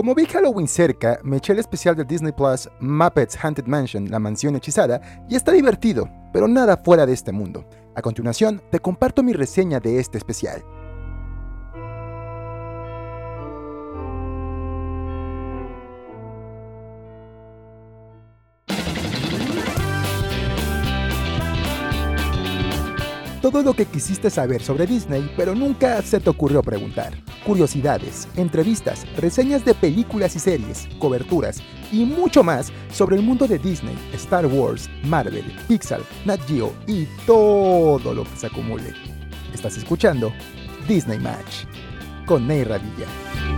Como vi Halloween cerca, me eché el especial de Disney Plus Muppets Haunted Mansion, la mansión hechizada, y está divertido, pero nada fuera de este mundo. A continuación, te comparto mi reseña de este especial. Todo lo que quisiste saber sobre Disney, pero nunca se te ocurrió preguntar. Curiosidades, entrevistas, reseñas de películas y series, coberturas y mucho más sobre el mundo de Disney, Star Wars, Marvel, Pixar, Nat Geo y todo lo que se acumule. Estás escuchando Disney Match con Ney Radilla.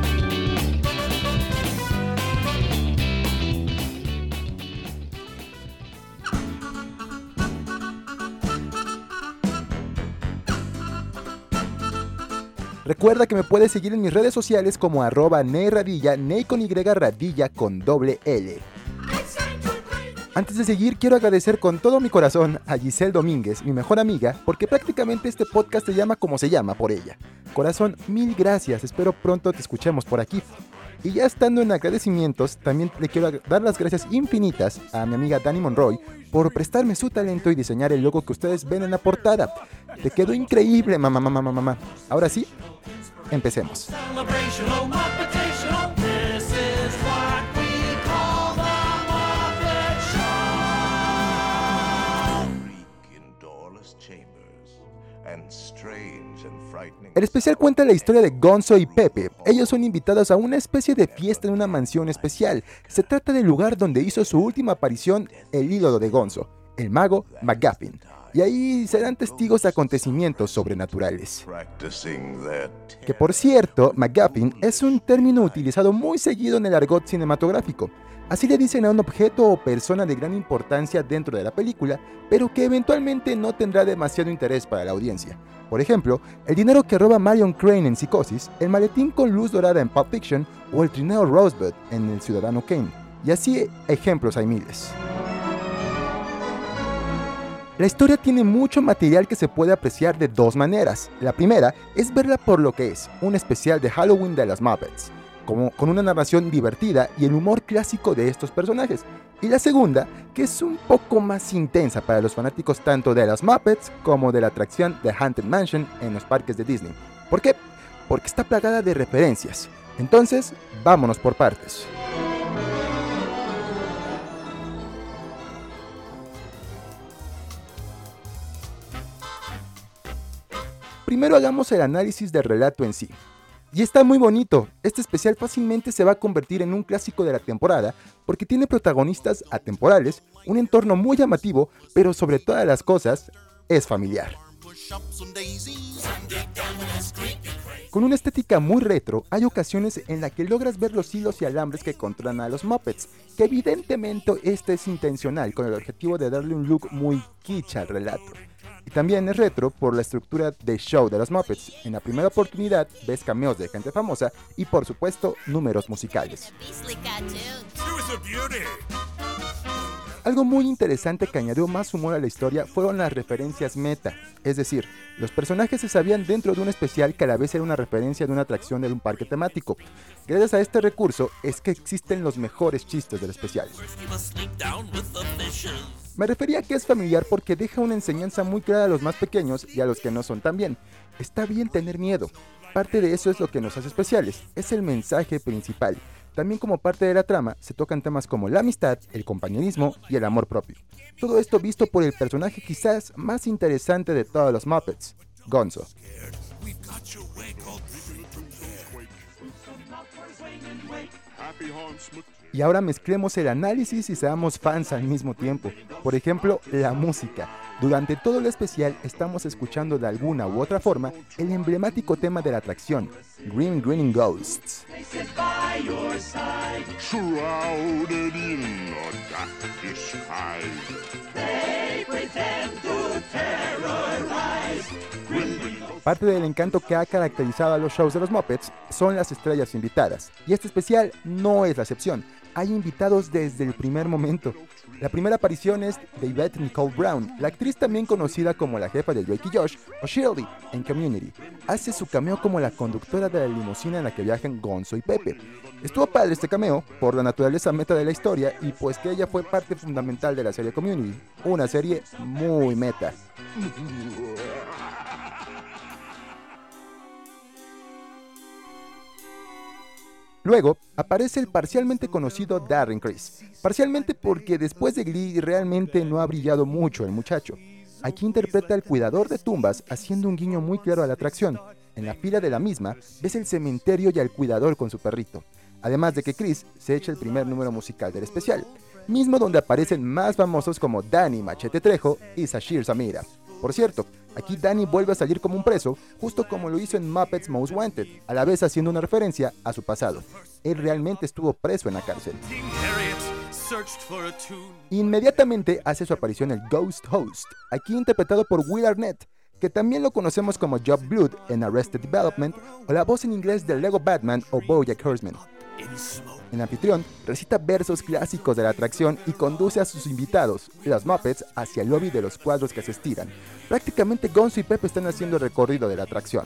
Recuerda que me puedes seguir en mis redes sociales como arroba neyradilla, ney con y radilla con doble L. Antes de seguir, quiero agradecer con todo mi corazón a Giselle Domínguez, mi mejor amiga, porque prácticamente este podcast se llama como se llama por ella. Corazón, mil gracias, espero pronto te escuchemos por aquí. Y ya estando en agradecimientos, también le quiero dar las gracias infinitas a mi amiga Dani Monroy por prestarme su talento y diseñar el logo que ustedes ven en la portada. Te quedó increíble, mamá, mamá, mamá, mamá. Ahora sí, empecemos. El especial cuenta la historia de Gonzo y Pepe. Ellos son invitados a una especie de fiesta en una mansión especial. Se trata del lugar donde hizo su última aparición el ídolo de Gonzo, el mago McGuffin. Y ahí serán testigos de acontecimientos sobrenaturales. Que por cierto, McGuffin es un término utilizado muy seguido en el argot cinematográfico. Así le dicen a un objeto o persona de gran importancia dentro de la película, pero que eventualmente no tendrá demasiado interés para la audiencia. Por ejemplo, el dinero que roba Marion Crane en Psicosis, el maletín con luz dorada en Pulp Fiction o el trineo Rosebud en El Ciudadano Kane. Y así ejemplos hay miles. La historia tiene mucho material que se puede apreciar de dos maneras. La primera es verla por lo que es, un especial de Halloween de las Muppets con una narración divertida y el humor clásico de estos personajes. Y la segunda, que es un poco más intensa para los fanáticos tanto de las Muppets como de la atracción de Haunted Mansion en los parques de Disney. ¿Por qué? Porque está plagada de referencias. Entonces, vámonos por partes. Primero hagamos el análisis del relato en sí. Y está muy bonito. Este especial fácilmente se va a convertir en un clásico de la temporada porque tiene protagonistas atemporales, un entorno muy llamativo, pero sobre todas las cosas es familiar. Con una estética muy retro, hay ocasiones en las que logras ver los hilos y alambres que controlan a los Muppets, que evidentemente este es intencional con el objetivo de darle un look muy kitsch al relato. Y también es retro por la estructura de show de los Muppets. En la primera oportunidad ves cameos de gente famosa y por supuesto números musicales. Algo muy interesante que añadió más humor a la historia fueron las referencias meta, es decir, los personajes se sabían dentro de un especial que a la vez era una referencia de una atracción de un parque temático. Gracias a este recurso es que existen los mejores chistes del especial. Me refería a que es familiar porque deja una enseñanza muy clara a los más pequeños y a los que no son tan bien. Está bien tener miedo. Parte de eso es lo que nos hace especiales, es el mensaje principal. También como parte de la trama se tocan temas como la amistad, el compañerismo y el amor propio. Todo esto visto por el personaje quizás más interesante de todos los Muppets, Gonzo. Y ahora mezclemos el análisis y seamos fans al mismo tiempo. Por ejemplo, la música. Durante todo el especial estamos escuchando de alguna u otra forma el emblemático tema de la atracción, Green Greening Ghosts. Parte del encanto que ha caracterizado a los shows de los Muppets son las estrellas invitadas, y este especial no es la excepción. Hay invitados desde el primer momento. La primera aparición es de Yvette Nicole Brown, la actriz también conocida como la jefa de Drake y Josh o Shirley en Community. Hace su cameo como la conductora de la limusina en la que viajan Gonzo y Pepe. Estuvo padre este cameo por la naturaleza meta de la historia y pues que ella fue parte fundamental de la serie Community, una serie muy meta. Luego aparece el parcialmente conocido Darren Criss, parcialmente porque después de Glee realmente no ha brillado mucho el muchacho. Aquí interpreta al cuidador de tumbas haciendo un guiño muy claro a la atracción. En la fila de la misma ves el cementerio y al cuidador con su perrito. Además de que Chris se echa el primer número musical del especial, mismo donde aparecen más famosos como Danny Machete Trejo y Sashir Samira. Por cierto, aquí Danny vuelve a salir como un preso, justo como lo hizo en Muppets Most Wanted, a la vez haciendo una referencia a su pasado. Él realmente estuvo preso en la cárcel. Inmediatamente hace su aparición el Ghost Host, aquí interpretado por Will Arnett, que también lo conocemos como Job Blood en Arrested Development o la voz en inglés de Lego Batman o Bojack Horseman. El anfitrión recita versos clásicos de la atracción y conduce a sus invitados, los Muppets, hacia el lobby de los cuadros que se estiran. Prácticamente Gonzo y Pepe están haciendo el recorrido de la atracción.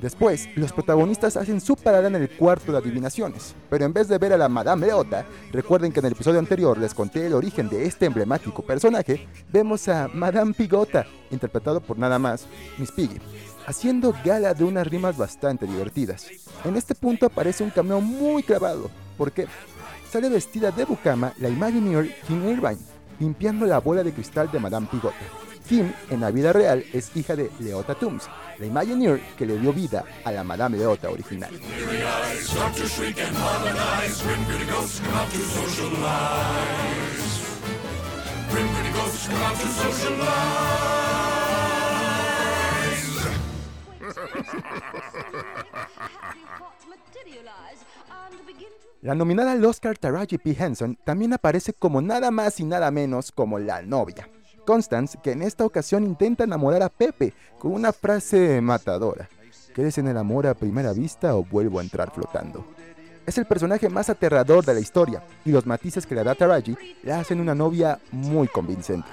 Después, los protagonistas hacen su parada en el cuarto de adivinaciones, pero en vez de ver a la Madame Leota, recuerden que en el episodio anterior les conté el origen de este emblemático personaje, vemos a Madame Pigota, interpretado por nada más Miss Piggy haciendo gala de unas rimas bastante divertidas. En este punto aparece un cameo muy clavado, porque sale vestida de Bukama la Imagineer Kim Irvine, limpiando la bola de cristal de Madame Pigota. Kim, en la vida real, es hija de Leota Tooms, la Imagineer que le dio vida a la Madame Leota original. La nominada al Oscar Taraji P. Henson también aparece como nada más y nada menos como la novia. Constance, que en esta ocasión intenta enamorar a Pepe con una frase matadora. ¿Quieres en el amor a primera vista o vuelvo a entrar flotando? Es el personaje más aterrador de la historia y los matices que le da Taraji le hacen una novia muy convincente.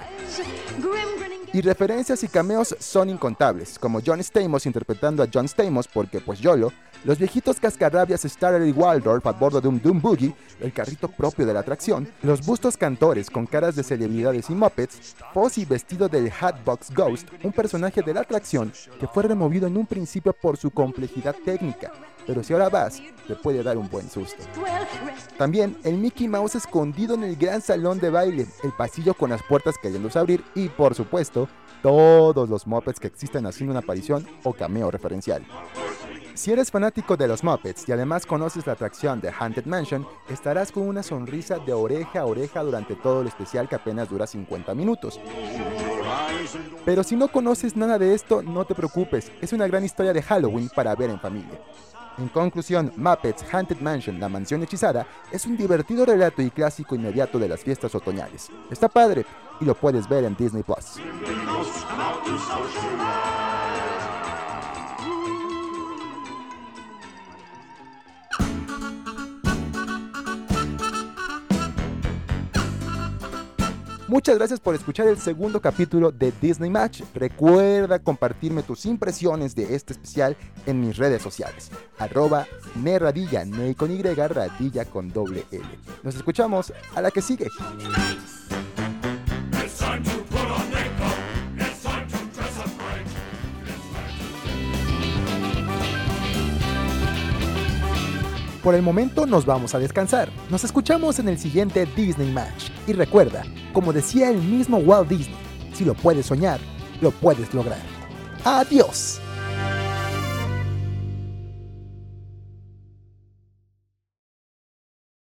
Y referencias y cameos son incontables, como John Stamos interpretando a John Stamos porque pues YOLO, los viejitos cascarrabias Starry Waldorf a bordo de un Doom Boogie, el carrito propio de la atracción, los bustos cantores con caras de celebridades y muppets, Fozzie vestido del Hatbox Ghost, un personaje de la atracción que fue removido en un principio por su complejidad técnica, pero si ahora vas, te puede dar un buen susto. También el Mickey Mouse escondido en el gran salón de baile, el pasillo con las puertas queriéndose abrir y, por supuesto, todos los Muppets que existen haciendo una aparición o cameo referencial. Si eres fanático de los Muppets y además conoces la atracción de Haunted Mansion, estarás con una sonrisa de oreja a oreja durante todo el especial que apenas dura 50 minutos. Pero si no conoces nada de esto, no te preocupes, es una gran historia de Halloween para ver en familia. En conclusión, Muppets Haunted Mansion, la mansión hechizada, es un divertido relato y clásico inmediato de las fiestas otoñales. Está padre y lo puedes ver en Disney Plus. Muchas gracias por escuchar el segundo capítulo de Disney Match. Recuerda compartirme tus impresiones de este especial en mis redes sociales. Arroba Neradilla, ne con radilla con doble L. Nos escuchamos a la que sigue. Por el momento nos vamos a descansar. Nos escuchamos en el siguiente Disney Match. Y recuerda, como decía el mismo Walt Disney, si lo puedes soñar, lo puedes lograr. Adiós.